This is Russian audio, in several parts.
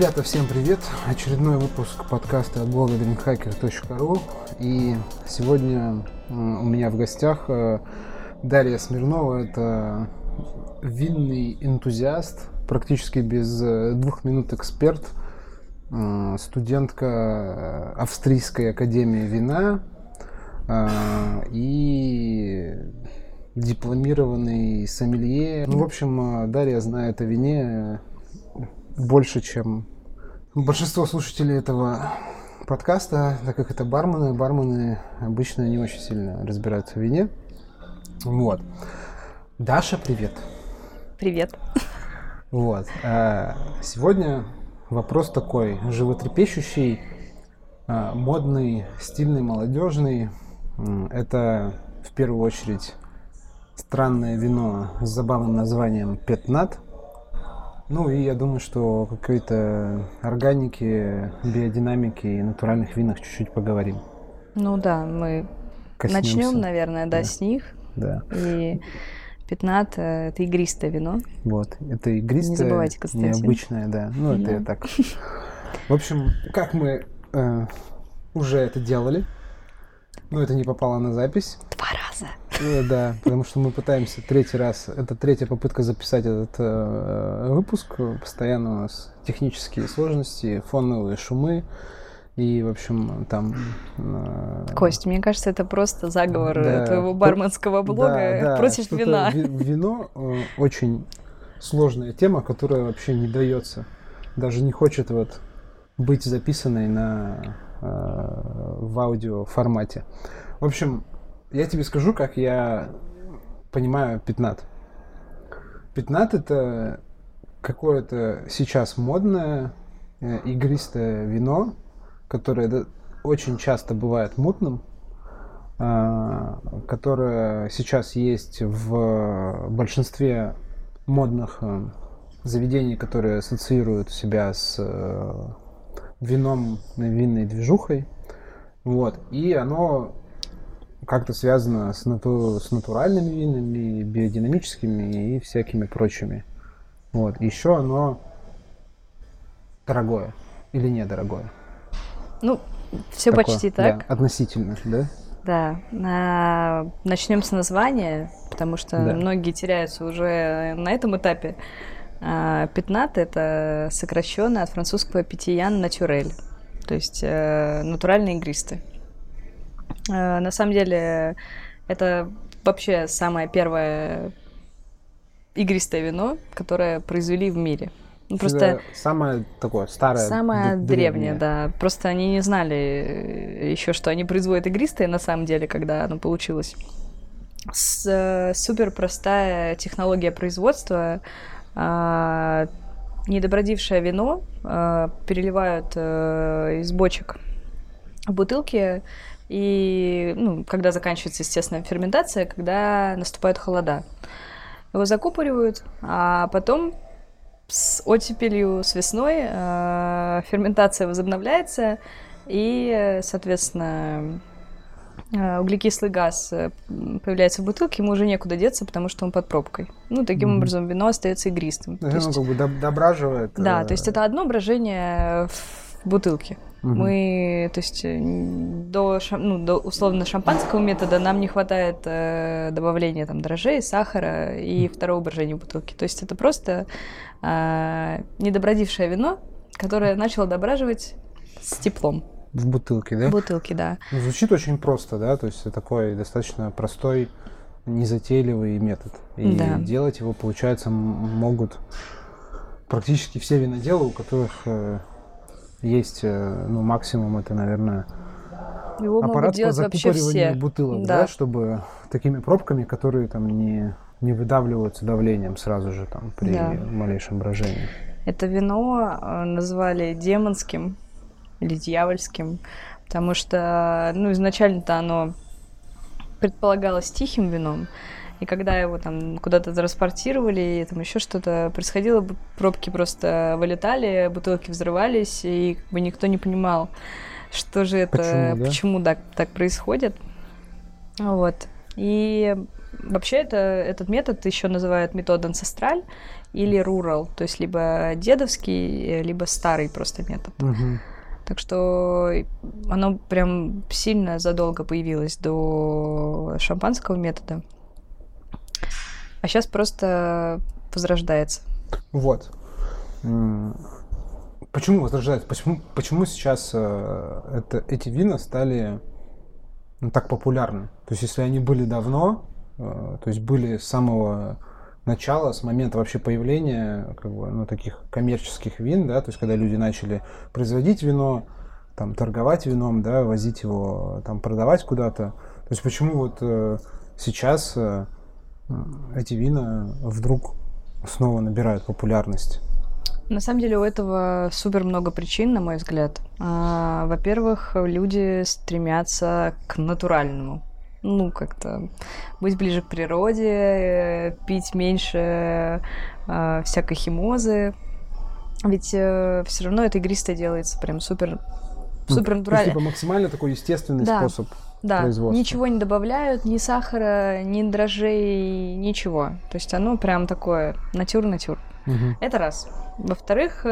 Ребята, всем привет! Очередной выпуск подкаста от блога dreamhacker.ru И сегодня у меня в гостях э, Дарья Смирнова. Это винный энтузиаст, практически без э, двух минут эксперт, э, студентка Австрийской академии вина и дипломированный сомелье. Ну, в общем, Дарья знает о вине больше, чем большинство слушателей этого подкаста, так как это бармены. Бармены обычно не очень сильно разбираются в вине. Вот. Даша, привет. Привет. Вот. А сегодня вопрос такой, животрепещущий, а, модный, стильный, молодежный. Это в первую очередь странное вино с забавным названием Петнат – ну и я думаю, что какой-то органики, биодинамики и натуральных винах чуть-чуть поговорим. Ну да, мы Коснемся. начнем, наверное, да, да, с них. Да. И пятнат э, это игристое вино. Вот, это игристое, Не забывайте, Константин. необычное, да. Ну, это да. я так. В общем, как мы э, уже это делали, но это не попало на запись. Два раза. Э, да, потому что мы пытаемся третий раз, это третья попытка записать этот э, выпуск. Постоянно у нас технические сложности, фоновые шумы. И, в общем, там... Э, Кость, мне кажется, это просто заговор да, твоего барменского блога да, да, против вина. Вино э, очень сложная тема, которая вообще не дается. Даже не хочет вот быть записанной на, э, в аудио формате. В общем, я тебе скажу, как я понимаю пятнат. Пятнат это какое-то сейчас модное э, игристое вино, которое очень часто бывает мутным, э, которое сейчас есть в большинстве модных э, заведений, которые ассоциируют себя с э, вином, винной движухой. Вот. И оно как-то связано с, нату с натуральными винами, биодинамическими и всякими прочими. Вот. Еще оно дорогое или недорогое? Ну, все Такое, почти так. Да, относительно, да? Да. А, начнем с названия, потому что да. многие теряются уже на этом этапе. А, пятнат это сокращенно от французского питьян натюрель, то есть э, натуральные игристые. Э, на самом деле, это вообще самое первое игристое вино, которое произвели в мире. Ну, просто самое такое старое. Самое древнее, древнее, да. Просто они не знали э, еще, что они производят игристые на самом деле, когда оно получилось. С, э, супер простая технология производства. Э, недобродившее вино э, переливают э, из бочек в бутылки и ну, когда заканчивается, естественно, ферментация, когда наступают холода. Его закупоривают, а потом с оттепелью, с весной э, ферментация возобновляется, и, соответственно, э, углекислый газ э, появляется в бутылке, ему уже некуда деться, потому что он под пробкой. Ну, таким mm-hmm. образом, вино остается игристым. Ну, есть... как бы дображивает. Да, то есть это одно брожение в бутылке. Угу. Мы, то есть, до, ну, до условно шампанского метода нам не хватает э, добавления там дрожжей, сахара и второго брожения бутылки. То есть это просто э, недобродившее вино, которое начало дображивать с теплом. В бутылке, да? В бутылке, да. Ну, звучит очень просто, да, то есть такой достаточно простой, незатейливый метод. И да. делать его, получается, могут практически все виноделы, у которых э, есть, э, ну, максимум это, наверное, Его аппарат по закупориванию бутылок, да. да, чтобы такими пробками, которые там не, не выдавливаются давлением сразу же там при да. малейшем брожении. Это вино э, назвали демонским или дьявольским, потому что, ну, изначально-то оно предполагалось тихим вином, и когда его там куда-то транспортировали, там еще что-то происходило, пробки просто вылетали, бутылки взрывались, и как бы никто не понимал, что же это, почему, да? почему так, так происходит. Вот. И Вообще это, этот метод еще называют метод анцестраль или rural, то есть либо дедовский, либо старый просто метод. Мгм. Так что оно прям сильно задолго появилось до шампанского метода. А сейчас просто возрождается. Вот. Почему возрождается? Почему, почему сейчас э, это, эти вина стали ну, так популярны? То есть, если они были давно, э, то есть были с самого начала, с момента вообще появления как бы, ну, таких коммерческих вин, да, то есть когда люди начали производить вино, там, торговать вином, да, возить его, там, продавать куда-то. То есть почему вот э, сейчас э, эти вина вдруг снова набирают популярность? На самом деле у этого супер много причин, на мой взгляд. А, Во-первых, люди стремятся к натуральному. Ну, как-то быть ближе к природе, э, пить меньше э, всякой химозы. Ведь все равно это игристое делается прям супер, Ну, супер натурально. типа, максимально такой естественный Да. способ. Да, производства. ничего не добавляют, ни сахара, ни дрожжей, ничего. То есть оно прям такое натюр-натюр. Мгм. Это раз. Во-вторых,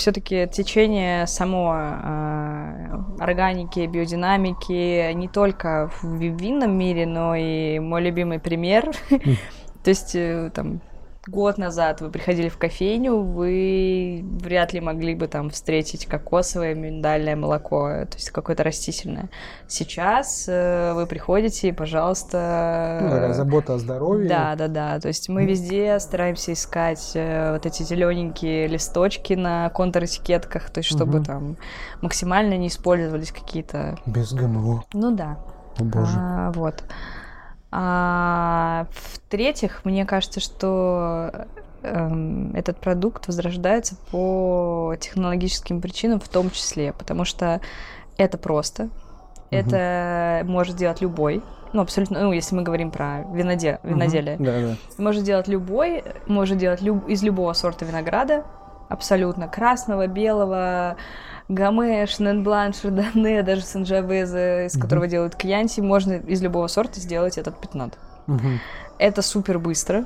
все-таки течение само э, органики, биодинамики не только в винном мире, но и мой любимый пример. То есть э, там год назад вы приходили в кофейню, вы вряд ли могли бы там встретить кокосовое миндальное молоко, то есть какое-то растительное. Сейчас э, вы приходите и, пожалуйста... Ну, такая забота о здоровье. Да, да, да. То есть мы везде стараемся искать э, вот эти зелененькие листочки на контр-этикетках, то есть чтобы Мгм. там максимально не использовались какие-то. Без ГМО. Ну да. О боже. А, вот. А, в-третьих, мне кажется, что эм, этот продукт возрождается по технологическим причинам в том числе, потому что это просто, это может делать любой, ну абсолютно, ну если мы говорим про виноде, виноделие. Да, да. может делать любой, может делать люб- из любого сорта винограда, абсолютно красного, белого, гаме, шнен-блан, шардоне, даже санджавезе, из Мгм. которого делают кьянти, можно из любого сорта сделать этот пятнат. Мгм. Это супер быстро.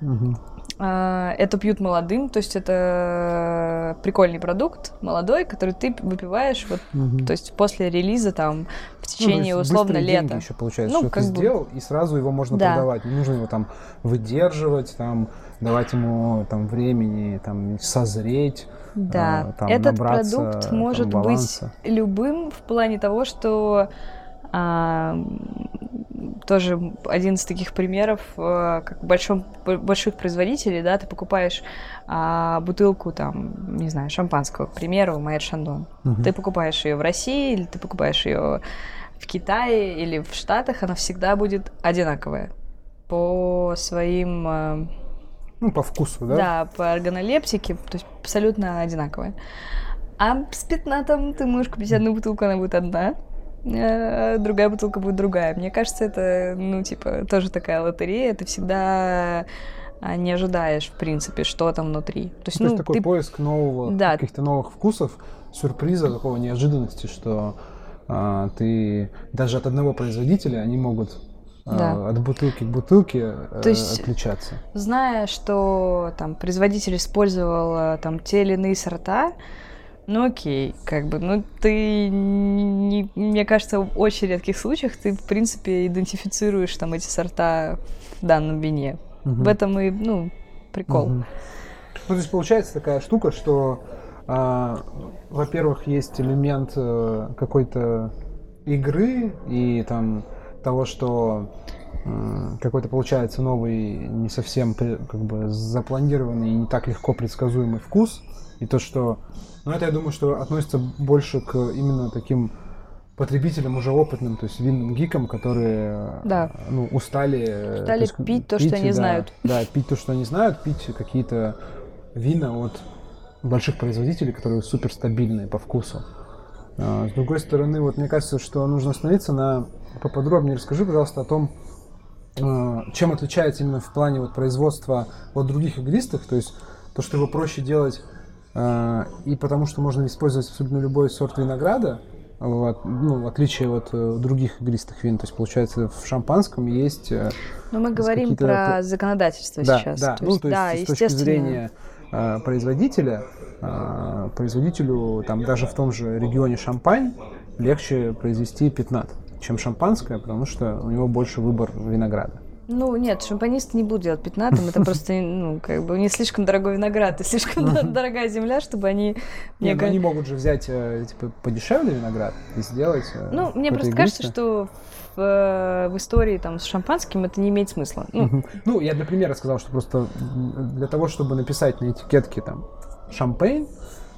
Мгм. А, Это пьют молодым, то есть это прикольный продукт, молодой, который ты выпиваешь вот, Мгм. то есть после релиза там в Ну, течение есть условно лета. еще получается, Ну, что как ты бы. сделал, и сразу его можно Да. продавать. Не нужно его там выдерживать, там, давать ему там времени, там, созреть. Да, а, там, этот продукт там, может быть баланса. любым в плане того, что а, тоже один из таких примеров, э, как большом, б- больших производителей, да, ты покупаешь а, бутылку там, не знаю, шампанского, к примеру, Майер Шандон. Мгм. Ты покупаешь ее в России или ты покупаешь ее в Китае или в Штатах, она всегда будет одинаковая по своим э, Ну, по вкусу, да? да, по органолептике, то есть абсолютно одинаковая. А с пятнатом ты можешь купить одну бутылку, она будет одна, другая бутылка будет другая. Мне кажется, это, ну, типа, тоже такая лотерея. Ты всегда а, не ожидаешь, в принципе, что там внутри. То есть, То есть ну, такой ты... поиск нового, Да. каких-то новых вкусов, сюрприза, такого неожиданности, что а, ты даже от одного производителя они могут а, Да. от бутылки к бутылке э, То есть- отличаться. зная, что там производитель использовал а, там те или иные сорта, ну окей, как бы, ну ты, не, мне кажется, в очень редких случаях ты, в принципе, идентифицируешь там эти сорта в данном вине. Мгм. В этом и, ну, прикол. Мгм. Ну, то есть получается такая штука, что, а, во-первых, есть элемент э, какой-то игры и там того, что какой-то получается новый, не совсем как бы запланированный и не так легко предсказуемый вкус. И то, что... Ну, это, я думаю, что относится больше к именно таким потребителям уже опытным, то есть винным гикам, которые Да. ну, устали, э, Устали есть пить то, что они да, знают. Да, пить то, что они знают, пить какие-то вина от больших производителей, которые супер стабильные по вкусу. А, С другой стороны, вот мне кажется, что нужно остановиться на поподробнее. Расскажи, пожалуйста, о том, э, чем отличается именно в плане вот производства от других игристых, то есть то, что его проще делать э, и потому что можно использовать абсолютно любой сорт винограда, вот, ну, в отличие от э, других игристых вин. То есть, получается, в шампанском есть... Но мы говорим про законодательство да, сейчас. да. То ну, есть, то есть, да, с точки зрения производителя, производителю там даже в том же регионе Шампань легче произвести 15, чем шампанское, потому что у него больше выбор винограда. Ну, нет, шампанисты не будут делать пятнатым. Это просто, ну, как бы, не слишком дорогой виноград и слишком дорогая земля, чтобы они... Не, ну они могут же взять типа подешевле виноград и сделать. э, Ну, мне просто кажется, что в, э, в истории там с шампанским это не имеет смысла. Ну. Ну, я для примера сказал, что просто для того, чтобы написать на этикетке там шампейн,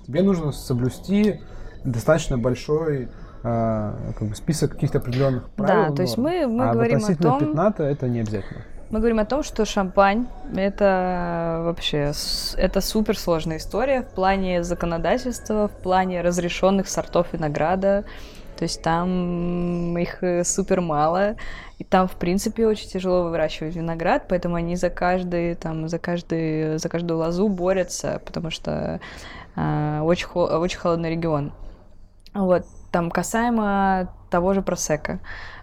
тебе нужно соблюсти достаточно большой э, как бы список каких-то определенных правил. Да, то есть мы- мы а говорим о том- пятната это не обязательно. Мы говорим о том, что шампань это вообще с- это суперсложная история в плане законодательства, в плане разрешенных сортов винограда. То есть там их э, супер мало, и там в принципе очень тяжело выращивать виноград, поэтому они за каждый там за каждый за каждую лозу борются, потому что а, очень хо- очень холодный регион. Вот там касаемо того же просека.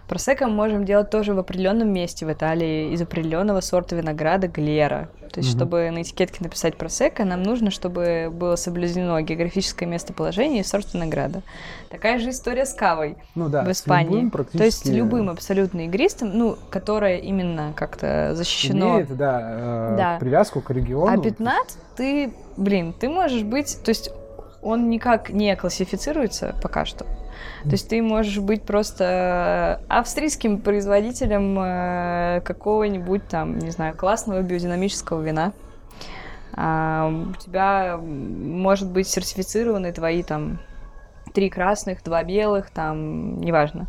Просека мы можем делать тоже в определенном месте в Италии из определенного сорта винограда глера. То есть, Мгм. чтобы на этикетке написать просека, нам нужно, чтобы было соблюдено географическое местоположение и сорт винограда. Такая же история с кавой Ну да, в Испании. любым То есть практически любым абсолютно игристым, ну, которое именно как-то защищено. имеет, да, э, Да. привязку к региону. А 15 ты, блин, ты можешь быть, то есть он никак не классифицируется пока что. То есть ты можешь быть просто австрийским производителем э, какого-нибудь там, не знаю, классного биодинамического вина. А, у тебя может быть сертифицированы твои там три красных, два белых, там, неважно.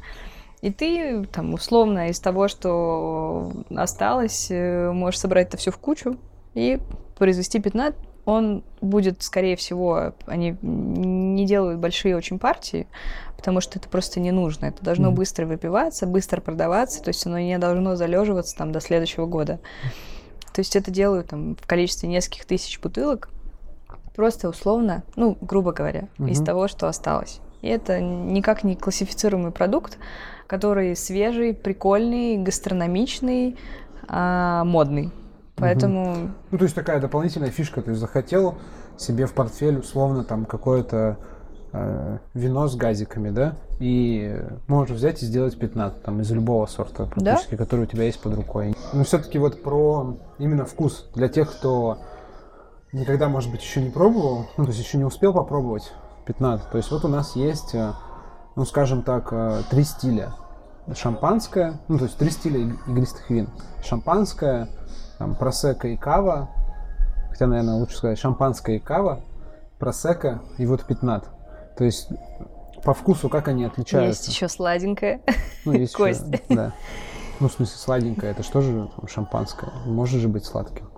И ты там условно из того, что осталось, э, можешь собрать это все в кучу и произвести 15. Он будет, скорее всего, они не делают большие очень партии, потому что это просто не нужно. Это должно Мгм. быстро выпиваться, быстро продаваться, то есть оно не должно залеживаться там до следующего года. То есть это делают там в количестве нескольких тысяч бутылок, просто условно, ну, грубо говоря, из Мгм. того, что осталось. И это никак не классифицируемый продукт, который свежий, прикольный, гастрономичный, а, модный. Поэтому Ну, то есть такая дополнительная фишка. То есть захотел себе в портфель условно там какое-то э, вино с газиками, да, и можешь взять и сделать 15 там из любого сорта практически, который у тебя есть под рукой. Но все-таки вот про именно вкус для тех, кто никогда, может быть, еще не пробовал, ну, то есть еще не успел попробовать 15. То есть вот у нас есть, э, ну, скажем так, э, три стиля. Шампанское, ну, то есть три стиля иг- игристых вин. Шампанское, там, просека и кава. Хотя, наверное, лучше сказать шампанское и кава, просека и вот 15. То есть по вкусу как они отличаются? есть еще сладенькое. Ну, есть Кость. да. Ну, в смысле, сладенькое, это что же там, шампанское? Может же быть сладким?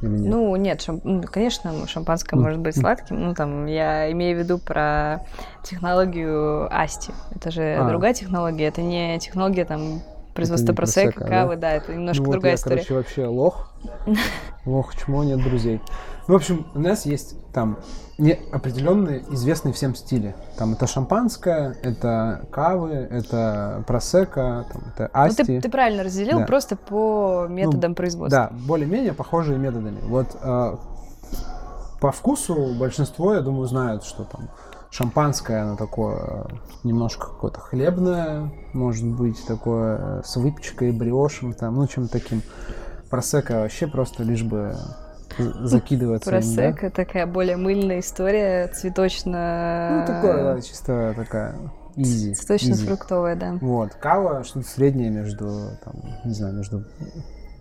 Или нет? Ну, нет, шам- ну, конечно, шампанское Мгм. может быть сладким. Ну, там, я имею в виду про технологию Асти. Это же А. другая технология, это не технология там производства не просека, кавы, да? это немножко Ну вот другая я, история. короче, вообще лох. Лох, чмо, нет друзей. Ну, в общем, у нас есть там определенные известные всем стили. Там это шампанское, это кавы, это просека, там, это Ну, асти. ты, ты правильно разделил, Да. просто по методам производства. Да, более-менее похожие методами. Вот э, по вкусу большинство, я думаю, знают, что там шампанское, оно такое немножко какое-то хлебное, может быть, такое э, с выпечкой, бриошем, там, ну, чем таким. Просека вообще просто лишь бы закидываться. им, да. Просека такая более мыльная история, цветочно... Ну, такое, да, чисто такая изи. Цветочно-фруктовая, да. Вот, кава что-то среднее между, там, не знаю, между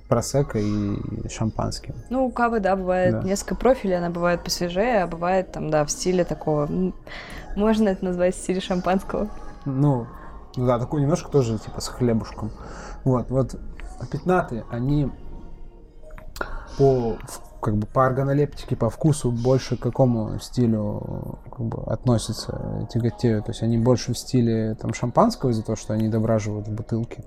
просека и шампанским. Ну, у кавы, да, бывает Да. несколько профилей, она бывает посвежее, а бывает там, да, в стиле такого... Можно это назвать в стиле шампанского? Ну, да, такой немножко тоже типа с хлебушком. Вот, вот пятнаты, они по как бы по органолептике, по вкусу больше к какому стилю как бы, относятся, тяготеют. То есть они больше в стиле там шампанского из-за того, что они дображивают в бутылке.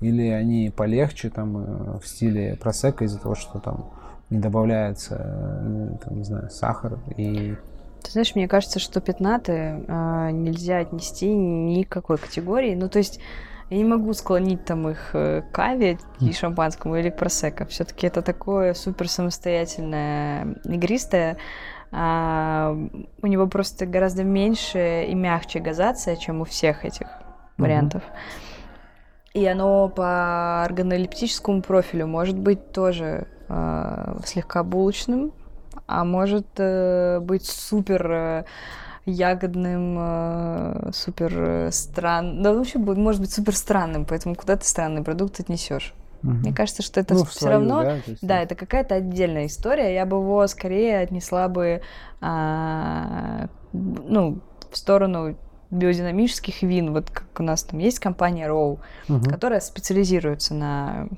Или они полегче там э, в стиле просека из-за того, что там не добавляется, э, там, не знаю, сахар и Ты знаешь, мне кажется, что пятнаты э, нельзя отнести ни к какой категории. Ну, то есть я не могу склонить там их к каве и шампанскому или к просека. Все-таки это такое супер самостоятельное игристое. А, у него просто гораздо меньше и мягче газация, чем у всех этих вариантов. И оно по органолептическому профилю может быть тоже э, слегка булочным, а может э, быть супер э, ягодным, э, супер странным. Да, вообще может быть супер странным, поэтому куда ты странный продукт отнесешь. Угу. Мне кажется, что это ну, все свою, равно, да, есть... да, это какая-то отдельная история. Я бы его скорее отнесла бы, а, ну, в сторону биодинамических вин. Вот как у нас там есть компания Row, угу. которая специализируется на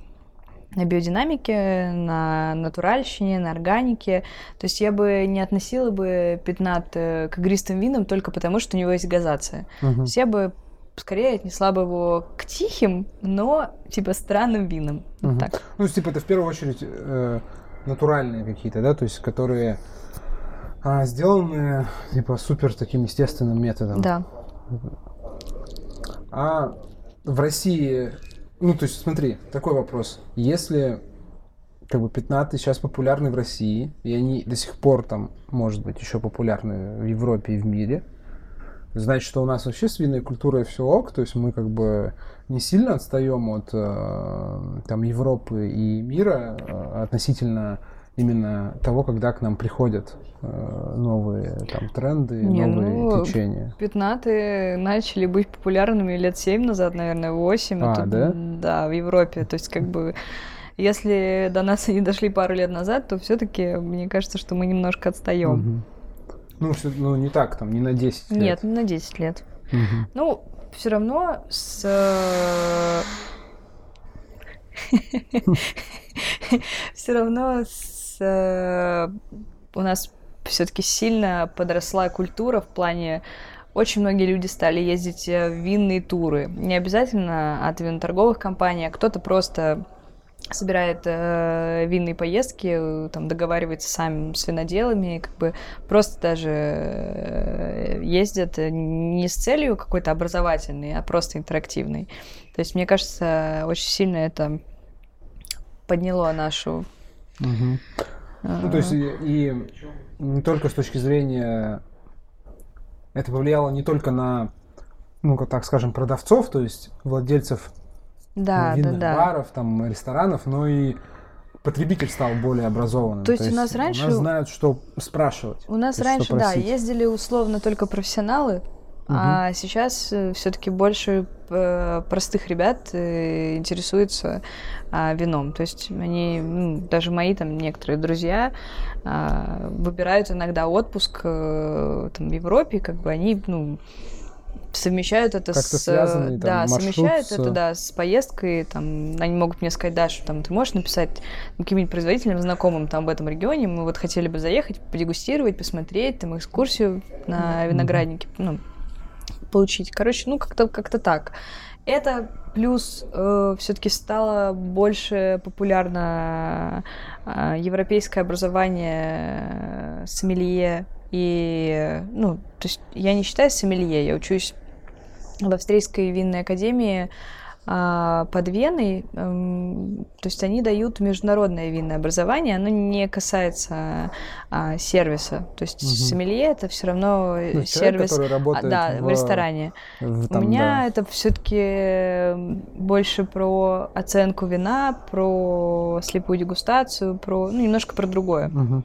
на биодинамике, на натуральщине, на органике. То есть я бы не относила бы пятнат к игристым винам только потому, что у него есть газация. Угу. То есть я бы скорее отнесла бы его к тихим, но типа странным винам. Угу. Вот так. Ну, типа это в первую очередь э, натуральные какие-то, да, то есть которые а, сделаны типа супер таким естественным методом. Да. А в России ну, то есть, смотри, такой вопрос. Если как бы пятнаты сейчас популярны в России, и они до сих пор там, может быть, еще популярны в Европе и в мире, значит, что у нас вообще с винной культурой все ок, то есть мы как бы не сильно отстаем от э, там Европы и мира э, относительно именно того, когда к нам приходят э, новые там тренды, Не, новые ну, течения. Пятнаты начали быть популярными лет семь назад, наверное, восемь. А, Это, да? Да, в Европе. То есть как бы если до нас они дошли пару лет назад, то все-таки мне кажется, что мы немножко отстаем. Угу. Ну, все, ну, не так, там, не на 10 лет. Нет, не на 10 лет. Угу. Ну, все равно с э, все равно с у нас все-таки сильно подросла культура в плане очень многие люди стали ездить э, в винные туры. Не обязательно от виноторговых компаний, а кто-то просто собирает э, винные поездки, э, там договаривается сами с виноделами, как бы просто даже э, ездят не с целью какой-то образовательной, а просто интерактивной. То есть, мне кажется, очень сильно это подняло нашу Угу. Ну, то есть и, и не только с точки зрения... Это повлияло не только на, ну, так скажем, продавцов, то есть владельцев да, винных да, да. баров, там, ресторанов, но и потребитель стал более образованным. То есть, То есть у нас раньше... У нас знают, что спрашивать. У нас раньше, да, ездили условно только профессионалы, Угу. А сейчас э, все-таки больше э, простых ребят э, интересуются а, вином. То есть они, ну, даже мои там некоторые друзья а, выбирают иногда отпуск там, в Европе, как бы они, ну, совмещают это с связанный, там, да совмещают с... это да с поездкой там они могут мне сказать да что там ты можешь написать каким-нибудь производителям знакомым там в этом регионе мы вот хотели бы заехать подегустировать посмотреть там экскурсию на винограднике ну получить. Короче, ну как-то как-то так. Это плюс э, все-таки стало больше популярно э, европейское образование сомелье и ну то есть я не считаю сомелье, я учусь в австрийской винной академии под Веной, эм, то есть они дают международное винное образование, оно не касается а, сервиса. То есть угу. сомелье это все равно ну, сервис, человек, работает да, в, в ресторане. В, там, У меня да. это все-таки больше про оценку вина, про слепую дегустацию, про ну немножко про другое. Угу.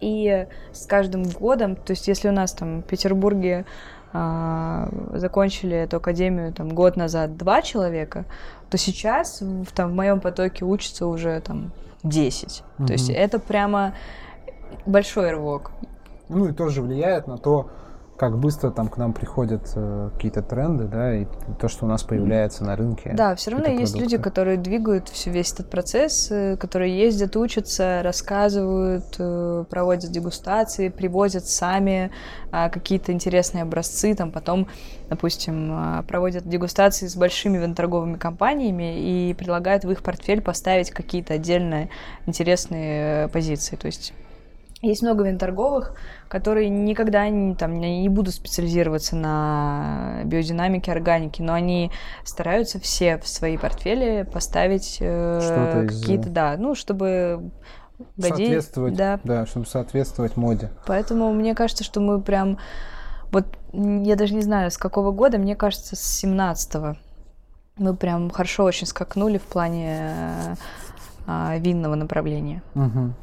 И с каждым годом, то есть если у нас там в Петербурге а, закончили эту академию там год назад два человека, то сейчас в, там, в моем потоке учатся уже там 10. Угу. То есть это прямо большой рывок. Ну и тоже влияет на то, как быстро там к нам приходят э, какие-то тренды, да, и то, что у нас появляется на рынке. Да, все равно есть продукты. люди, которые двигают все, весь этот процесс, э, которые ездят, учатся, рассказывают, э, проводят дегустации, привозят сами э, какие-то интересные образцы, там потом, допустим, э, проводят дегустации с большими виноторговыми компаниями и предлагают в их портфель поставить какие-то отдельные интересные э, позиции. То есть Есть много винторговых, которые никогда не, там, не будут специализироваться на биодинамике, органике, но они стараются все в свои портфели поставить э, какие-то, да, ну, чтобы Соответствовать, да. да, чтобы соответствовать моде. Поэтому мне кажется, что мы прям... Вот я даже не знаю, с какого года, мне кажется, с 17-го. Мы прям хорошо очень скакнули в плане а, винного направления. Угу.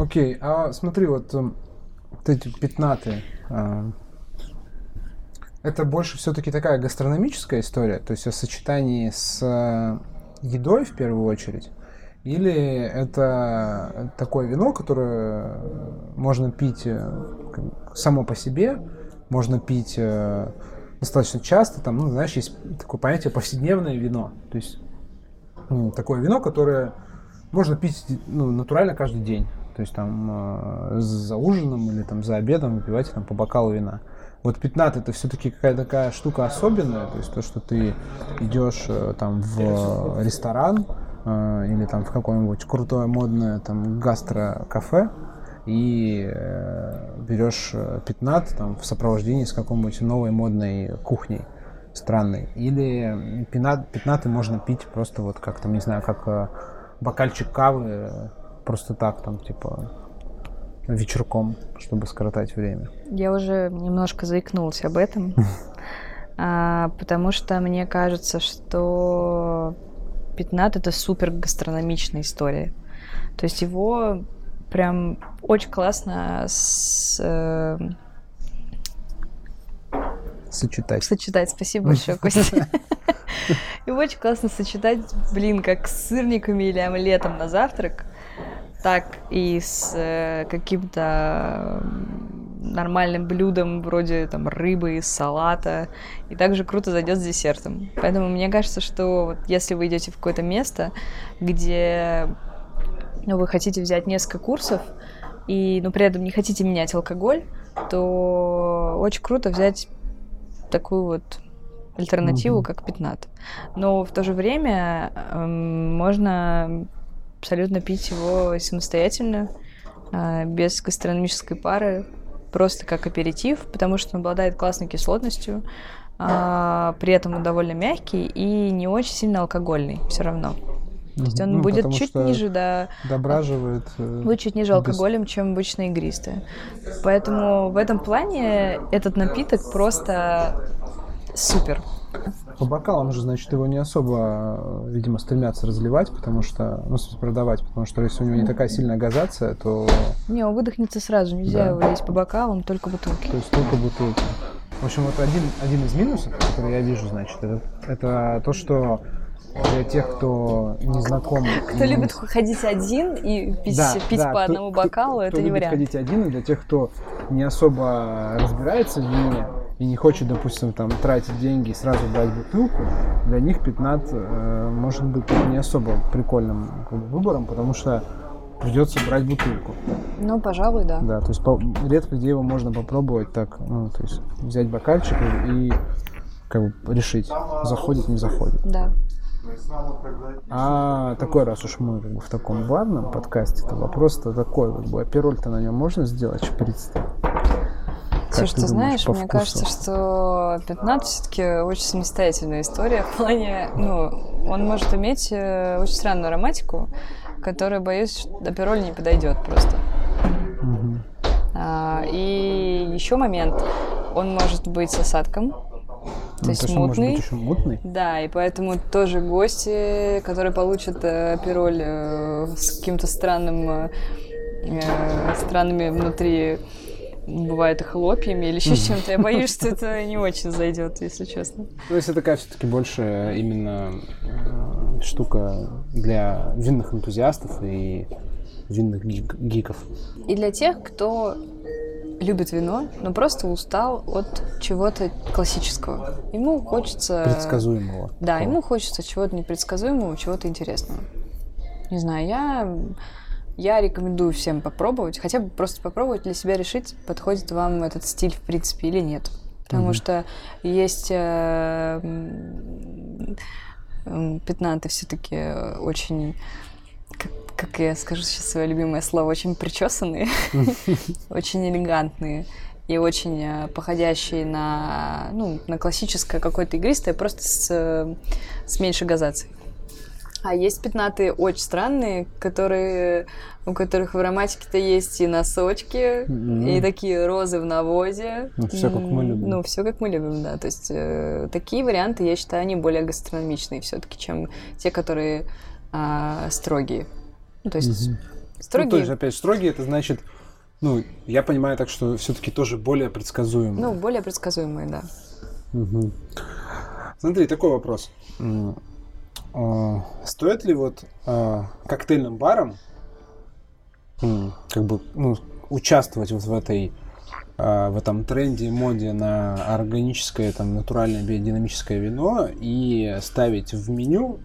Окей, а смотри, вот, эм, эти пятнатые, а, это больше все-таки такая гастрономическая история, то есть о сочетании с э, едой в первую очередь, или это такое вино, которое можно пить э, само по себе, можно пить э, достаточно часто, там, ну, знаешь, есть такое понятие повседневное вино, то есть ну, такое вино, которое можно пить ну, натурально каждый день. То есть там э, за ужином или там за обедом выпивать там по бокалу вина. Вот пятнат это все-таки какая-то такая штука особенная, то есть то, что ты идешь э, там в ресторан э, или там в какое-нибудь крутое модное там гастро-кафе и берешь пятнат там в сопровождении с какой-нибудь новой модной кухней странной. Или пятнат, пятнаты можно пить просто вот как там, не знаю, как бокальчик кавы просто так, там, типа, вечерком, чтобы скоротать время. Я уже немножко заикнулась об этом, а, потому что мне кажется, что пятнат это супер гастрономичная история. То есть его прям очень классно с, э, сочетать. Сочетать, спасибо большое, Костя. И очень классно сочетать, блин, как с сырниками или омлетом на завтрак так и с э, каким-то нормальным блюдом вроде там рыбы, салата. И также круто зайдет с десертом. Поэтому мне кажется, что вот если вы идете в какое-то место, где ну, вы хотите взять несколько курсов, и, но при этом не хотите менять алкоголь, то очень круто взять такую вот альтернативу, mm-hmm. как пятнат. Но в то же время э, можно абсолютно пить его самостоятельно, а, без гастрономической пары, просто как аперитив, потому что он обладает классной кислотностью, а, при этом он довольно мягкий и не очень сильно алкогольный все равно. То есть он ну, будет чуть ниже, да. Дображивает. Э, будет чуть ниже алкоголем, чем обычно игристые. Поэтому в этом плане этот напиток просто супер. По бокалам же, значит, его не особо, видимо, стремятся разливать, потому что, ну, продавать, потому что если у него не такая сильная газация, то... Не, он выдохнется сразу, нельзя да. его лезть по бокалам, только бутылки. То есть только бутылки. В общем, вот один, один из минусов, который я вижу, значит, это, это то, что для тех, кто не знаком. Кто любит ходить один и пить, да, пить да, по одному кто, бокалу, кто, это кто не любит вариант. ходить один, и для тех, кто не особо разбирается в вине, и не хочет, допустим, там тратить деньги и сразу брать бутылку, для них 15 э, может быть не особо прикольным как бы, выбором, потому что придется брать бутылку. Ну, пожалуй, да. Да, то есть по, редко где его можно попробовать так, ну, то есть взять бокальчик и, и как бы решить, заходит, не заходит. Да. А такой, раз уж мы как бы, в таком барном подкасте, то вопрос-то такой, как бы, апероль-то на нем можно сделать, шприц-то? Слушай, ты, ты знаешь, мне кажется, что 15 все-таки очень самостоятельная история в плане, ну, он может иметь э, очень странную ароматику, которая, боюсь, до пироль не подойдет просто. Угу. А, и еще момент, он может быть с осадком, то ну, есть то, мутный. Может быть еще мутный. Да, и поэтому тоже гости, которые получат э, пироль э, с каким-то странным, э, э странными внутри бывает и хлопьями или еще чем-то. Я боюсь, что это не очень зайдет, если честно. Ну, если такая все-таки больше именно э, штука для винных энтузиастов и винных гиков. И для тех, кто любит вино, но просто устал от чего-то классического. Ему хочется... Предсказуемого. Да, ему хочется чего-то непредсказуемого, чего-то интересного. Не знаю, я я рекомендую всем попробовать, хотя бы просто попробовать для себя решить, подходит вам этот стиль в принципе или нет. Потому mm-hmm. что есть э, пятнаты все-таки очень как я скажу сейчас свое любимое слово, очень причесанные, очень элегантные и очень э, походящие на, ну, на классическое какое-то игристое, просто с, с меньшей газацией. А есть пятнатые очень странные, которые, у которых в ароматике-то есть и носочки, mm-hmm. и такие розы в навозе. Ну, все как мы любим. Ну, все как мы любим, да. То есть э, такие варианты, я считаю, они более гастрономичные все-таки, чем те, которые э, строгие. Ну, то есть mm-hmm. строгие. Ну, то есть, опять, строгие, это значит, ну, я понимаю так, что все-таки тоже более предсказуемые. Ну, более предсказуемые, да. Угу. Смотри, такой вопрос. А, стоит ли вот а, коктейльным барам как бы ну, участвовать вот в этой а, в этом тренде, моде на органическое, там, натуральное биодинамическое вино и ставить в меню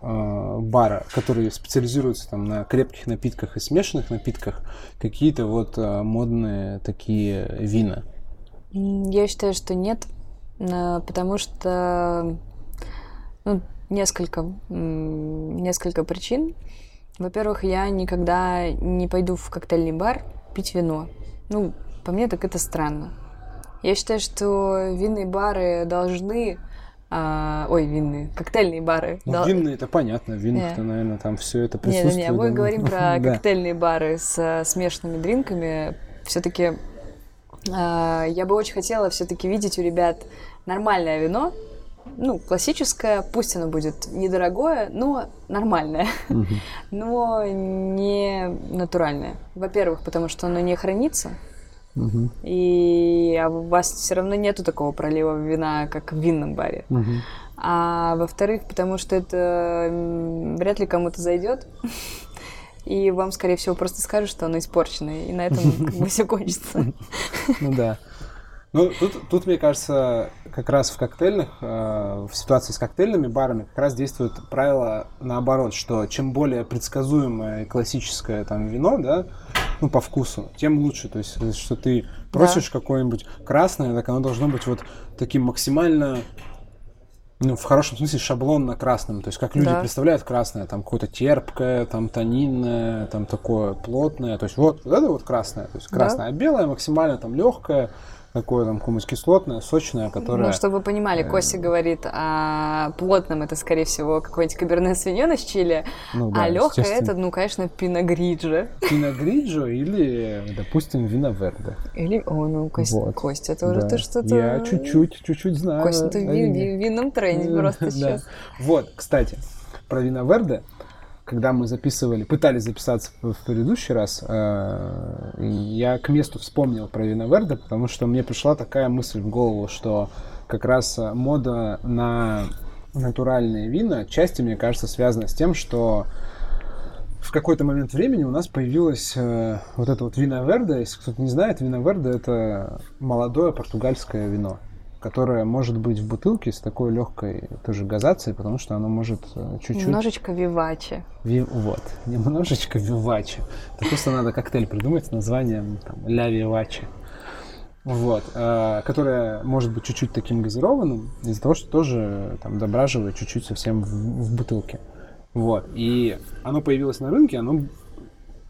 бара, которые специализируются там на крепких напитках и смешанных напитках, какие-то вот модные такие вина? Я считаю, что нет, потому что ну, несколько, несколько причин. Во-первых, я никогда не пойду в коктейльный бар пить вино. Ну, по мне так это странно. Я считаю, что винные бары должны а, ой, винные, коктейльные бары. Ну, Дол... Винные, это понятно, винных-то, yeah. наверное, там все это присутствует. Нет, нет, мы говорим про коктейльные бары с смешанными дринками. Все-таки а, я бы очень хотела все-таки видеть у ребят нормальное вино, ну, классическое, пусть оно будет недорогое, но нормальное, угу. но не натуральное. Во-первых, потому что оно не хранится, угу. и а у вас все равно нету такого пролива вина, как в винном баре. Угу. А во-вторых, потому что это вряд ли кому-то зайдет. И вам, скорее всего, просто скажут, что оно испорченное, и на этом как бы все кончится. Ну да. Ну, тут, тут, мне кажется, как раз в коктейльных, э, в ситуации с коктейльными барами как раз действует правило наоборот, что чем более предсказуемое классическое там вино, да, ну, по вкусу, тем лучше. То есть, что ты просишь да. какое-нибудь красное, так оно должно быть вот таким максимально ну, в хорошем смысле шаблонно красным. То есть, как люди да. представляют красное, там какое-то терпкое, там тонинное, там такое плотное. То есть, вот, вот это вот красное. То есть, красное, да. а белое максимально там легкое, такое там какое-нибудь кислотное, сочное, которое... Ну, чтобы вы понимали, э, Костя говорит о плотном, это, скорее всего, какой-нибудь каберне свиньон из Чили, ну, да, а легкое это, ну, конечно, пиногриджо. Пиногриджо или, допустим, виноверде. Или, о, ну, Кость, вот. Костя, тоже да. ты что-то... Я чуть-чуть, чуть-чуть знаю. Костя, ты в винном тренде просто сейчас. Вот, кстати, про виноверде когда мы записывали, пытались записаться в предыдущий раз, э, я к месту вспомнил про Виноверде, потому что мне пришла такая мысль в голову, что как раз мода на натуральные вина части, мне кажется, связана с тем, что в какой-то момент времени у нас появилось э, вот это вот вино верде. Если кто-то не знает, вино верде это молодое португальское вино которая может быть в бутылке с такой легкой тоже газацией, потому что оно может э, чуть-чуть... Немножечко вивачи. Ви... Вот, немножечко вивачи. Так просто надо коктейль придумать с названием там, ля вивачи. Вот, э, которая может быть чуть-чуть таким газированным, из-за того, что тоже там дображивает чуть-чуть совсем в, в бутылке. Вот, и оно появилось на рынке, оно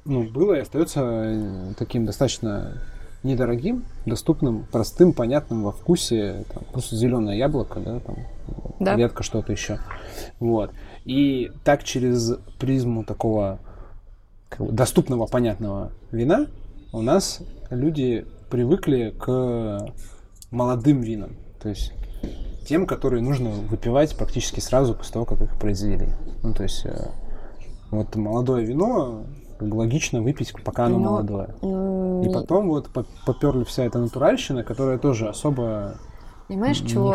ну, было и остается э, таким достаточно недорогим, доступным, простым, понятным во вкусе, там, просто зеленое яблоко, да, там, да. редко что-то еще. Вот. И так через призму такого доступного, понятного вина у нас люди привыкли к молодым винам. То есть тем, которые нужно выпивать практически сразу после того, как их произвели. Ну, то есть э, вот молодое вино как бы логично выпить, пока оно Но... молодое. И потом вот поперли вся эта натуральщина, которая тоже особо Понимаешь, чего,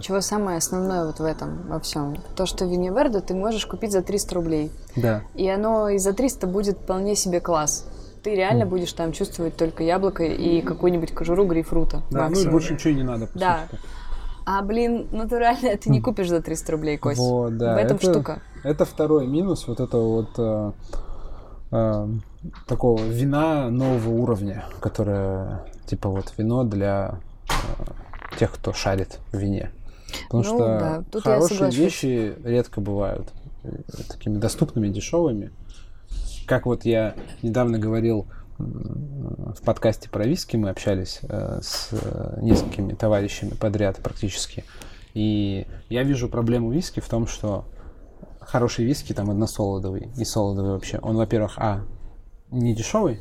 чего самое основное вот в этом во всем? То, что Виневерду ты можешь купить за 300 рублей. Да. И оно и за 300 будет вполне себе класс. Ты реально mm. будешь там чувствовать только яблоко и какую-нибудь кожуру грейпфрута. Да, максимум. ну и больше ничего не надо. Да. Сути. А, блин, натурально ты не купишь за 300 рублей, Кость. Вот, да. В этом это, штука. Это второй минус, вот это вот э, такого вина нового уровня, которое типа вот вино для э, тех, кто шарит в вине. Потому ну, что да. Тут хорошие вещи редко бывают э, такими доступными, дешевыми. Как вот я недавно говорил в подкасте про виски, мы общались э, с э, несколькими товарищами подряд практически. И я вижу проблему виски в том, что хороший виски, там односолодовый и солодовый вообще, он, во-первых, а, не дешевый,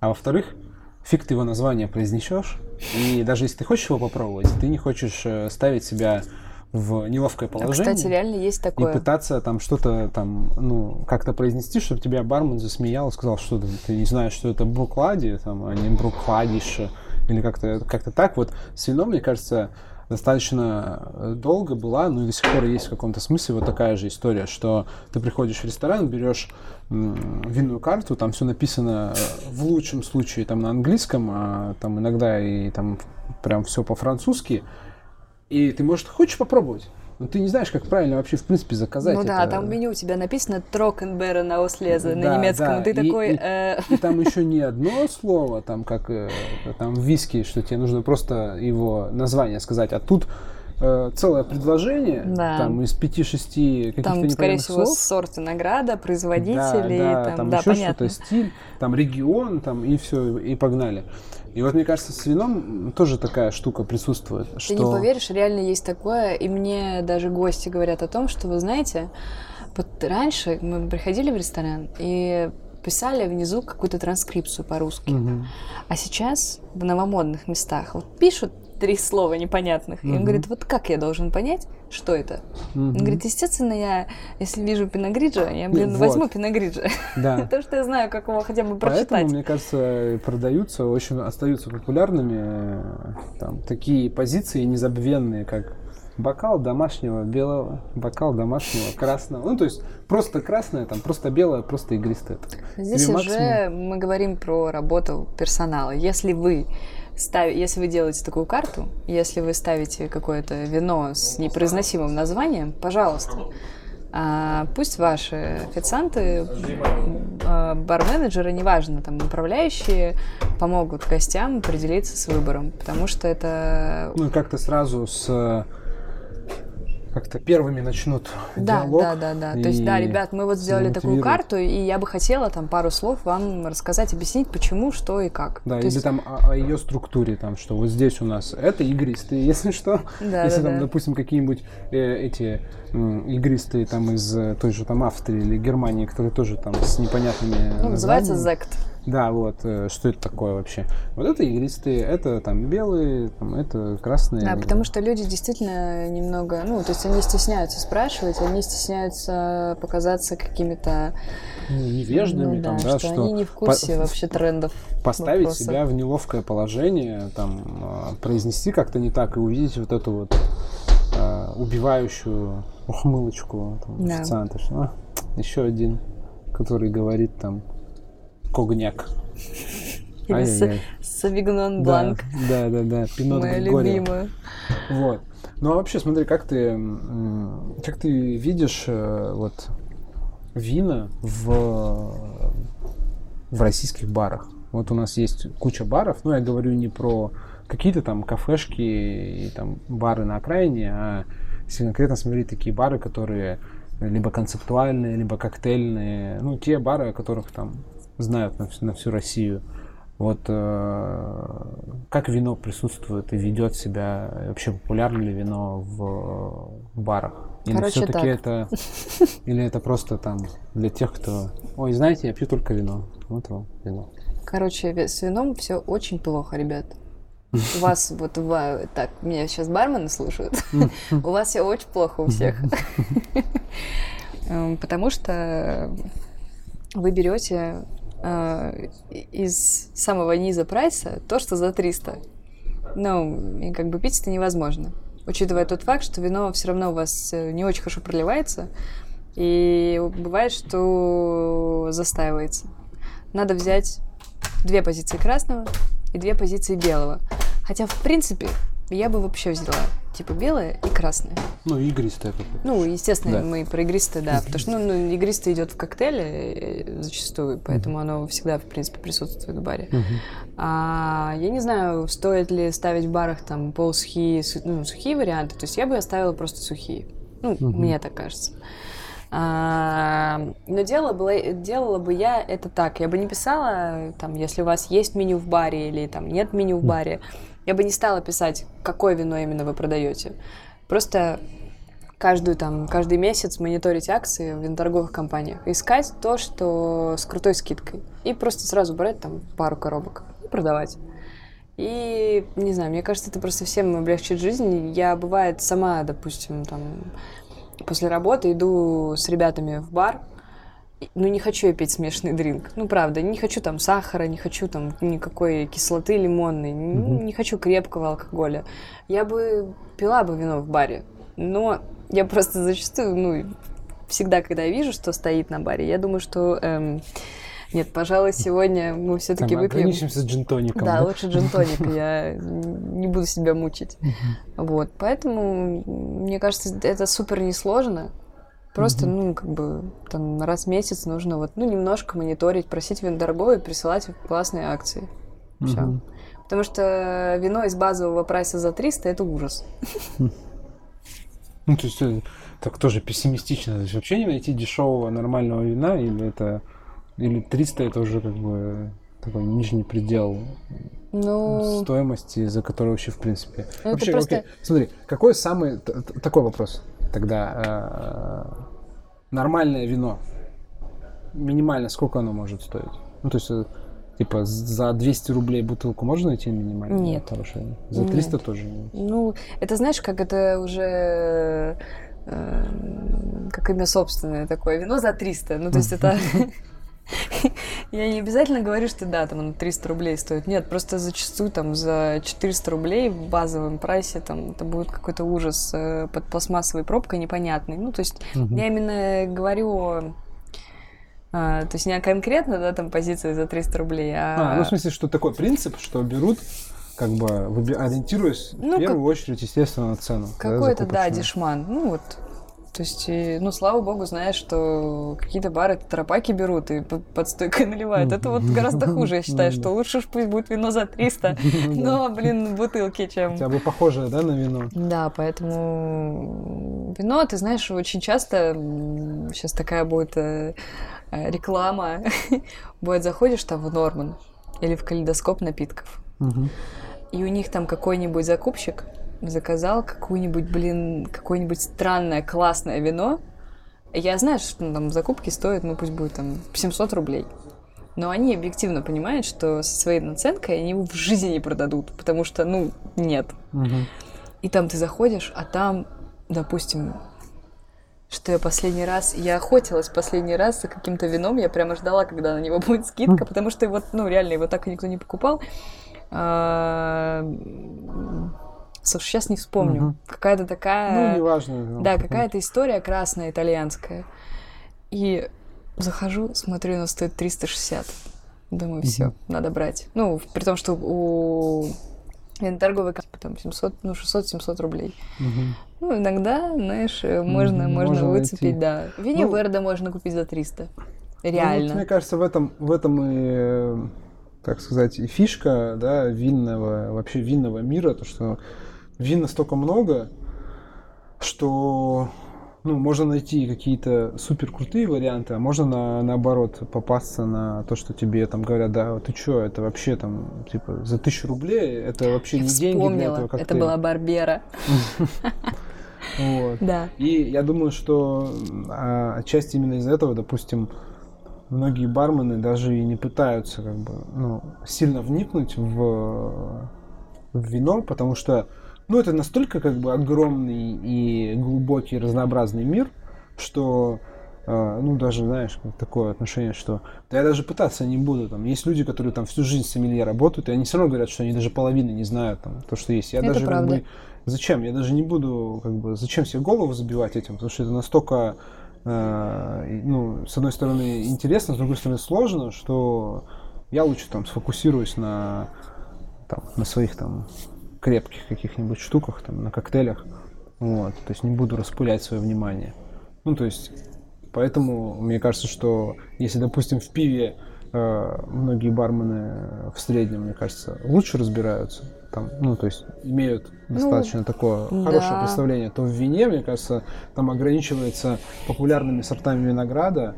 а во-вторых, фиг ты его название произнесешь, и даже если ты хочешь его попробовать, ты не хочешь э, ставить себя в неловкое положение. А, кстати, реально есть такое. И пытаться там что-то там, ну, как-то произнести, чтобы тебя бармен засмеял, сказал, что ты, ты не знаешь, что это бруклади, там, а не брукладиш, или как-то как так. Вот с вином, мне кажется, достаточно э, долго была, ну и до сих пор есть в каком-то смысле вот такая же история, что ты приходишь в ресторан, берешь винную карту, там все написано э, в лучшем случае там на английском, а там иногда и там прям все по-французски, и ты, может, хочешь попробовать? Но ты не знаешь, как правильно вообще, в принципе, заказать Ну это. да, там в меню у тебя написано Трокенберен Ауслеза на немецком, да. ты и, такой... И, э... и там еще не одно слово, там как э, там виски, что тебе нужно просто его название сказать, а тут э, целое предложение, да. там из пяти-шести каких-то Там, скорее всего, слов. сорт винограда, производители, да, да, там, там да, еще понятно. что-то, стиль, там регион, там и все, и погнали. И вот мне кажется, с вином тоже такая штука присутствует. Ты что... не поверишь, реально есть такое, и мне даже гости говорят о том, что вы знаете, вот раньше мы приходили в ресторан и писали внизу какую-то транскрипцию по-русски. Угу. А сейчас в новомодных местах вот пишут три слова непонятных. И он говорит, вот как я должен понять, что это? Он говорит, естественно, я, если вижу пиногриджа, я, блин, вот. возьму пиногриджа. Да. Потому что я знаю, как его хотя бы прочитать. Поэтому, мне кажется, продаются, очень остаются популярными э, там, такие позиции незабвенные, как бокал домашнего белого, бокал домашнего красного. Ну, то есть просто красное, там просто белое, просто игристое. Здесь Тебе уже максимум... мы говорим про работу персонала. Если вы став... если вы делаете такую карту, если вы ставите какое-то вино с непроизносимым названием, пожалуйста, а пусть ваши официанты, а, барменеджеры, неважно, там, управляющие, помогут гостям определиться с выбором, потому что это... Ну, как-то сразу с как-то первыми начнут да, диалог. Да, да, да. То есть, да, ребят, мы вот сделали такую карту, и я бы хотела там пару слов вам рассказать, объяснить, почему, что и как. Да, То или есть... там о, о ее структуре, там, что вот здесь у нас это игристые, если что. Да, если да, там, да. допустим, какие-нибудь э, эти игристые там из э, той же там Австрии или Германии, которые тоже там с непонятными Ну, называется зект. Да, вот, э, что это такое вообще? Вот это игристые, это там белые, там, это красные. Да, потому что люди действительно немного, ну, то есть они стесняются спрашивать, они стесняются показаться какими-то ну, невеждами, ну, там, да, что, что они не в курсе по- вообще трендов. Поставить вопросов. себя в неловкое положение, там, а, произнести как-то не так и увидеть вот эту вот а, убивающую ухмылочку там, да. официанта, что а, еще один, который говорит там когняк. Или Савигнон Бланк. Да, да, да. Пинот Моя любимая. Вот. Ну а вообще, смотри, как ты, как ты видишь э, вот вина в, в российских барах? Вот у нас есть куча баров, но я говорю не про какие-то там кафешки и там бары на окраине, а если конкретно смотреть такие бары, которые либо концептуальные, либо коктейльные, ну, те бары, о которых там знают на всю, на всю Россию. Вот э, как вино присутствует и ведет себя, вообще популярно ли вино в, в барах? Или все-таки это, или это просто там для тех, кто, ой, знаете, я пью только вино, вот вам вино. Короче, с вином все очень плохо, ребят. У вас вот так, меня сейчас бармены слушают. У вас все очень плохо у всех. Эм, потому что вы берете э, из самого низа прайса то, что за 300. Ну, и как бы пить это невозможно. Учитывая тот факт, что вино все равно у вас э, не очень хорошо проливается, и бывает, что застаивается. Надо взять две позиции красного и две позиции белого. Хотя, в принципе, я бы вообще взяла типа белое и красное. Ну, игристое какое Ну, естественно, да. мы про игристое, да. Потому что, ну, ну игристое идет в коктейле э, зачастую, поэтому оно всегда, в принципе, присутствует в баре. А, я не знаю, стоит ли ставить в барах там полусухие, ну, сухие варианты. То есть я бы оставила просто сухие. Ну, мне так кажется. А, но делала, было, делала бы я это так. Я бы не писала, там, если у вас есть меню в баре или там нет меню в баре, я бы не стала писать, какое вино именно вы продаете. Просто каждую, там, каждый месяц мониторить акции в виноторговых компаниях, искать то, что с крутой скидкой, и просто сразу брать там пару коробок и продавать. И, не знаю, мне кажется, это просто всем облегчит жизнь. Я, бывает, сама, допустим, там, после работы иду с ребятами в бар, ну, не хочу я пить смешанный дринк. Ну, правда, не хочу там сахара, не хочу там никакой кислоты лимонной, mm-hmm. не, хочу крепкого алкоголя. Я бы пила бы вино в баре, но я просто зачастую, ну, всегда, когда я вижу, что стоит на баре, я думаю, что... Эм, нет, пожалуй, сегодня мы все-таки выпьем... Ограничимся джинтоником. Да, да, лучше джинтоник, я не буду себя мучить. Вот, поэтому, мне кажется, это супер несложно. Просто, ну, как бы, там, раз в месяц нужно вот, ну, немножко мониторить, просить вино и присылать классные акции. Все. Потому что вино из базового прайса за 300 – это ужас. Ну, то есть, э, так тоже пессимистично. То есть, вообще не найти дешевого нормального вина, или это или 300 это уже как бы такой нижний предел ну... стоимости, за который вообще в принципе. Ну, вообще, просто... окей, смотри, какой самый такой вопрос тогда э, нормальное вино минимально сколько оно может стоить? Ну то есть э, Типа за 200 рублей бутылку можно найти минимально? Нет. Хорошее? За 300 нет. тоже нет? Ну, это знаешь, как это уже э, как имя собственное такое. Вино за 300. Ну, то есть это... Я не обязательно говорю, что да, там оно 300 рублей стоит. Нет, просто зачастую там за 400 рублей в базовом прайсе там это будет какой-то ужас э, под пластмассовой пробкой непонятный. Ну, то есть угу. я именно говорю а, то есть не конкретно, да, там позиция за 300 рублей, а... а ну, в смысле, что такой принцип, что берут как бы ориентируясь ну, в первую как... очередь, естественно, на цену. Какой-то, да, дешман. Ну вот, то есть, ну, слава богу, знаешь, что какие-то бары тропаки берут и под стойкой наливают. Это вот гораздо хуже, я считаю, что лучше уж пусть будет вино за 300, но, блин, бутылки, чем... Хотя бы похожее, да, на вино? Да, поэтому вино, ты знаешь, очень часто сейчас такая будет э, Э, реклама. Будет, заходишь там в Норман или в калейдоскоп напитков, и у них там какой-нибудь закупщик заказал какую-нибудь, блин, какое-нибудь странное классное вино. Я знаю, что там закупки стоят, ну пусть будет там 700 рублей. Но они объективно понимают, что со своей наценкой они его в жизни не продадут, потому что, ну, нет. Угу. И там ты заходишь, а там, допустим, что я последний раз, я охотилась последний раз за каким-то вином, я прямо ждала, когда на него будет скидка, потому что его, ну, реально, его так и никто не покупал. Слушай, сейчас не вспомню. Угу. Какая-то такая... Ну, неважно. Да, какая-то история красная, итальянская. И захожу, смотрю, она стоит 360. Думаю, все, угу. надо брать. Ну, при том, что у торговый там 700, ну, 600-700 рублей. Угу. Ну, иногда, знаешь, можно, можно, можно выцепить, найти. да. Вине ну, Верда можно купить за 300. Реально. Ну, вот, мне кажется, в этом, в этом и, так сказать, и фишка, да, винного, вообще винного мира, то, что вин настолько много, что ну, можно найти какие-то супер крутые варианты, а можно на, наоборот попасться на то, что тебе там говорят, да, ты что, это вообще там, типа, за тысячу рублей, это вообще Я не вспомнила. деньги для этого коктейля. Это была Барбера. Вот. Да. И я думаю, что а, отчасти именно из этого, допустим, многие бармены даже и не пытаются как бы, ну, сильно вникнуть в, в вино, потому что ну, это настолько как бы огромный и глубокий разнообразный мир, что Uh, ну, даже, знаешь, такое отношение, что да я даже пытаться не буду. Там есть люди, которые там всю жизнь сомелье работают, и они все равно говорят, что они даже половины не знают там, то, что есть. Я это даже правда. Как бы, зачем? Я даже не буду, как бы, зачем себе голову забивать этим, потому что это настолько, uh, ну, с одной стороны, интересно, с другой стороны, сложно, что я лучше там сфокусируюсь на, там, на своих там крепких каких-нибудь штуках, там, на коктейлях. Вот, то есть не буду распылять свое внимание. Ну, то есть, поэтому мне кажется, что если, допустим, в пиве э, многие бармены в среднем, мне кажется, лучше разбираются, там, ну, то есть имеют достаточно ну, такое да. хорошее представление, то в вине, мне кажется, там ограничивается популярными сортами винограда,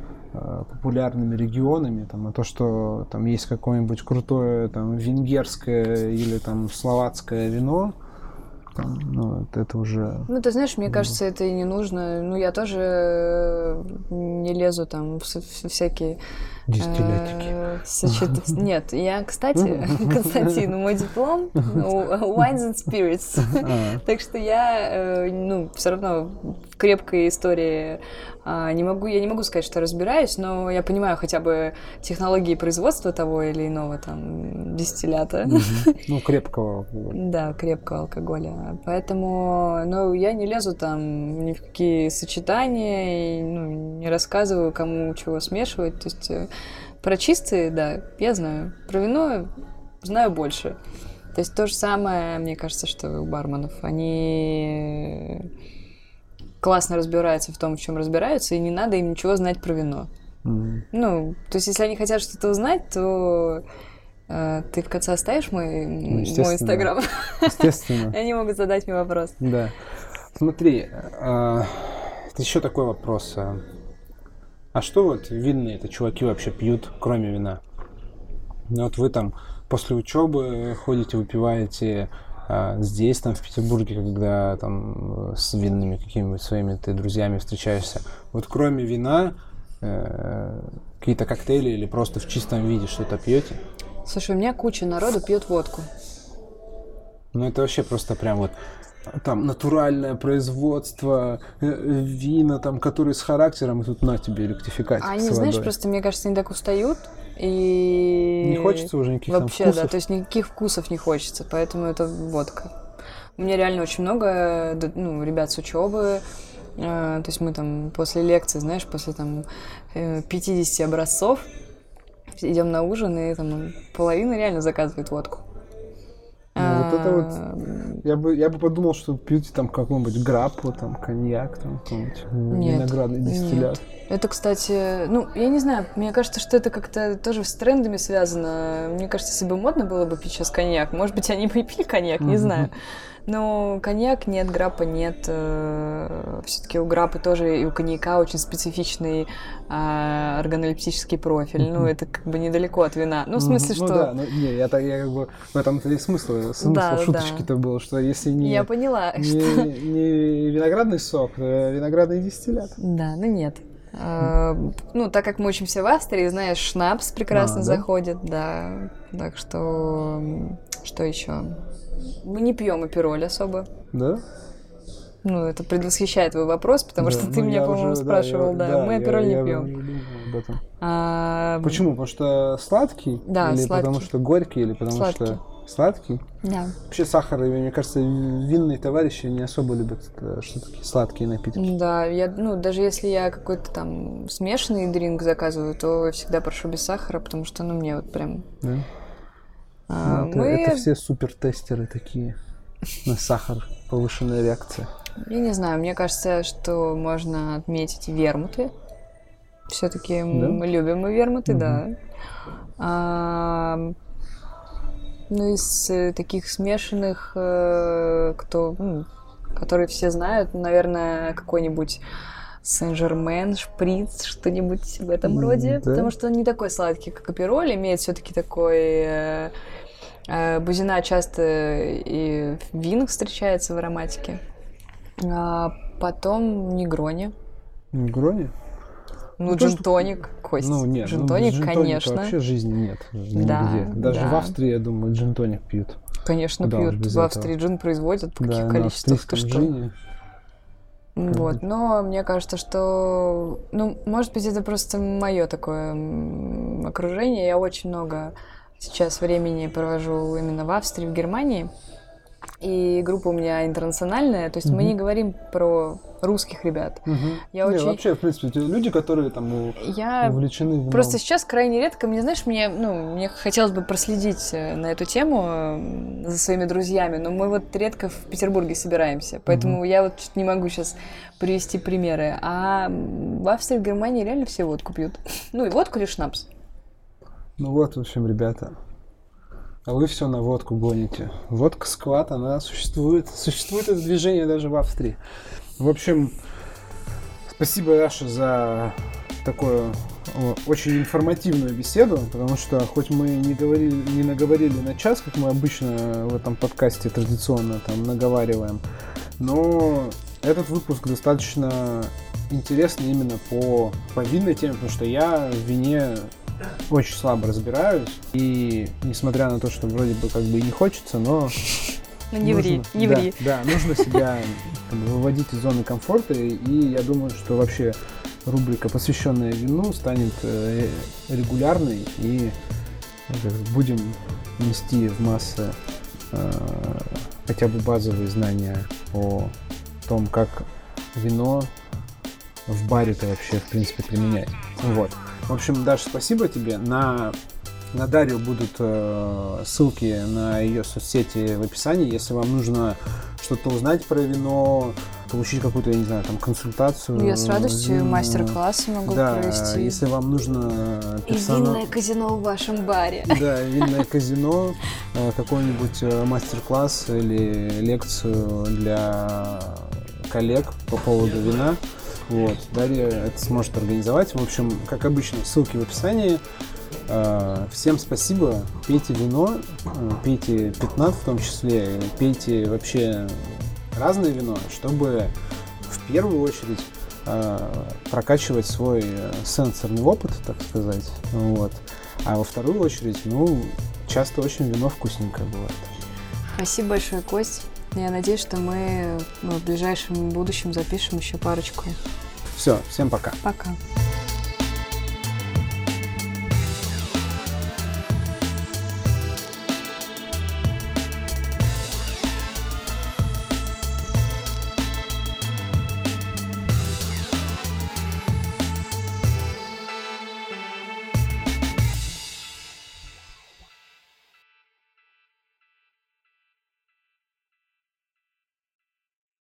популярными регионами, там, а то, что там есть какое-нибудь крутое там венгерское или там словацкое вино, там, ну, это уже... Ну, ты знаешь, мне кажется, это и не нужно. Ну, я тоже э, не лезу там в всякие Дистиллятики. Э, сочет... Нет, я, кстати, Константин, мой диплом Wines and Spirits. А. Так что я, э, ну, все равно в крепкой истории не могу, я не могу сказать, что разбираюсь, но я понимаю хотя бы технологии производства того или иного там дистиллята. Ну, крепкого алкоголя. Да, крепкого алкоголя. Поэтому, ну, я не лезу там ни в какие сочетания, и, ну, не рассказываю, кому чего смешивать. То есть э, про чистые, да, я знаю. Про вино знаю больше. То есть то же самое, мне кажется, что у барменов. Они классно разбираются в том, в чем разбираются, и не надо им ничего знать про вино. Mm-hmm. Ну, то есть, если они хотят что-то узнать, то э, ты в конце оставишь мой, ну, мой инстаграм. Естественно. Они могут задать мне вопрос. Да. Смотри, э, еще такой вопрос. А, а что вот винные это чуваки вообще пьют, кроме вина? Ну, вот вы там после учебы ходите, выпиваете а здесь, там, в Петербурге, когда там с винными какими-нибудь своими ты друзьями встречаешься, вот кроме вина, э, какие-то коктейли или просто в чистом виде что-то пьете? Слушай, у меня куча народу пьет водку. Ну, это вообще просто прям вот там натуральное производство, э, вина, там, которые с характером, и тут на тебе ректификат. А они, знаешь, просто, мне кажется, они так устают, и... Не хочется уже никаких Вообще, там вкусов. да, то есть никаких вкусов не хочется, поэтому это водка. У меня реально очень много ну, ребят с учебы, э, то есть мы там после лекции, знаешь, после там 50 э, образцов идем на ужин, и там половина реально заказывает водку. Ну, вот это вот... Я бы, я бы подумал, что пьете там какую-нибудь граппу, там, коньяк, там, какой-нибудь виноградный дистиллят. Нет. Это, кстати, ну, я не знаю, мне кажется, что это как-то тоже с трендами связано. Мне кажется, если бы модно было бы пить сейчас коньяк, может быть, они бы и пили коньяк, не знаю. Но коньяк нет, граппа нет. Э, Все-таки у граппы тоже и у коньяка очень специфичный а, органолептический профиль. Ну, это как бы недалеко от вина. Ну, в смысле, ну, что... Ну, да, ну, не, я, так, я как бы... В этом-то и смысл, смысл да, шуточки-то да. был, что если не... Я поняла, не, что... не виноградный сок, то виноградный дистиллят. Да, ну нет. Uh, ну, так как мы учимся в Австрии, знаешь, шнапс прекрасно а, да? заходит, да. Так что, что еще? Мы не пьем апероль особо. Да? Ну, это предвосхищает твой вопрос, потому да, что ты ну, меня, по-моему, уже, спрашивал, да, я, да, да, мы апероль я, не пьем. Об этом. А... Почему? Потому что сладкий? Да, или сладкий. потому что горький, или потому сладкий. что сладкий? Да. Вообще сахар, мне кажется, винные товарищи не особо любят э, что такие сладкие напитки. Да, я, ну, даже если я какой-то там смешанный дринк заказываю, то я всегда прошу без сахара, потому что, ну, мне вот прям... Да? А, ну, это, мы... это все супер тестеры такие на сахар, повышенная реакция. Я не знаю, мне кажется, что можно отметить вермуты. Все-таки да? мы любим мы вермуты, угу. да. А, ну, из э, таких смешанных, э, кто, ну, которые все знают, наверное, какой-нибудь Сен-Жермен, шприц, что-нибудь в этом роде. Да. Потому что он не такой сладкий, как апероль, имеет все-таки такой... Э, бузина часто и в винах встречается в ароматике. А потом негрони. Негрони? Ну, ну джин-тоник, Кость. Ну, нет, джин-тоник, ну, конечно. вообще жизни нет да, Даже да. в Австрии, я думаю, джин-тоник пьют. Конечно, Куда пьют. В Австрии этого? джин производят в каких да, количествах, ты что? Джине. Вот, но мне кажется, что, ну, может быть, это просто мое такое окружение. Я очень много сейчас времени провожу именно в Австрии, в Германии. И группа у меня интернациональная, то есть угу. мы не говорим про русских ребят. Угу. Я не, очень... вообще, в принципе, люди, которые там я увлечены в Просто сейчас крайне редко, мне, знаешь, мне, ну, мне хотелось бы проследить э, на эту тему за своими друзьями, но мы вот редко в Петербурге собираемся, поэтому угу. я вот не могу сейчас привести примеры. А в Австрии, в Германии реально все водку пьют. Ну и водку или шнапс. Ну вот, в общем, ребята, а вы все на водку гоните. Водка скват, она существует. Существует это движение даже в Австрии. В общем, спасибо, Раша, за такую очень информативную беседу, потому что хоть мы не, говорили, не наговорили на час, как мы обычно в этом подкасте традиционно там наговариваем, но этот выпуск достаточно интересный именно по, по винной теме, потому что я в вине очень слабо разбираюсь. И несмотря на то, что вроде бы как бы и не хочется, но... Ну не нужно, ври, не да, ври. Да, нужно себя там, выводить из зоны комфорта. И я думаю, что вообще рубрика, посвященная вину, станет э, регулярной. И э, будем нести в массы э, хотя бы базовые знания о том, как вино в баре-то вообще, в принципе, применять. Вот. В общем, Даша, спасибо тебе. На, на Дарью будут э, ссылки на ее соцсети в описании. Если вам нужно что-то узнать про вино, получить какую-то, я не знаю, там, консультацию. Я с радостью мастер-классы могу да, провести. если вам нужно персонал... И винное казино в вашем баре. Да, винное казино, э, какой-нибудь э, мастер-класс или лекцию для коллег по поводу вина. Вот. Дарья это сможет организовать. В общем, как обычно, ссылки в описании. А, всем спасибо. Пейте вино, э, пейте 15 в том числе, пейте вообще разное вино, чтобы в первую очередь а, прокачивать свой э, сенсорный опыт, так сказать. Вот. А во вторую очередь, ну, часто очень вино вкусненькое бывает. Спасибо большое, Кость. Я надеюсь, что мы ну, в ближайшем будущем запишем еще парочку. Все, всем пока. Пока.